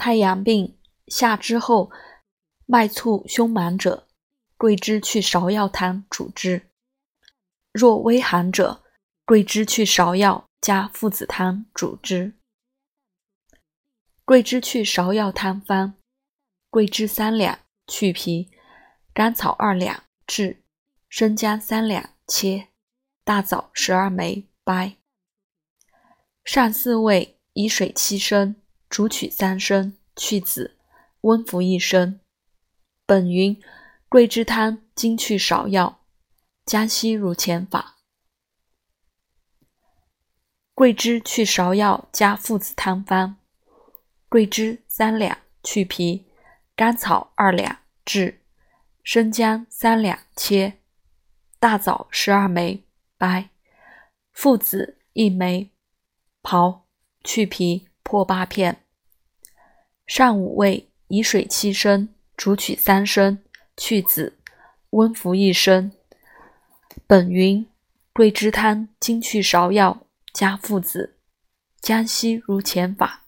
太阳病下之后，脉促胸满者，桂枝去芍药汤主之；若微寒者，桂枝去芍药加附子汤主之。桂枝去芍药汤方：桂枝三两，去皮；甘草二两，炙；生姜三两，切；大枣十二枚，掰。上四味，以水七升，煮取三升，去籽，温服一升。本云桂枝汤经去芍药，江西如前法。桂枝去芍药加附子汤方：桂枝三两，去皮；甘草二两，炙；生姜三两，切；大枣十二枚，掰；附子一枚，刨去皮，破八片。上五味，以水七升，煮取三升，去子，温服一升。本云桂枝汤精去芍药。加附子，江西如前法。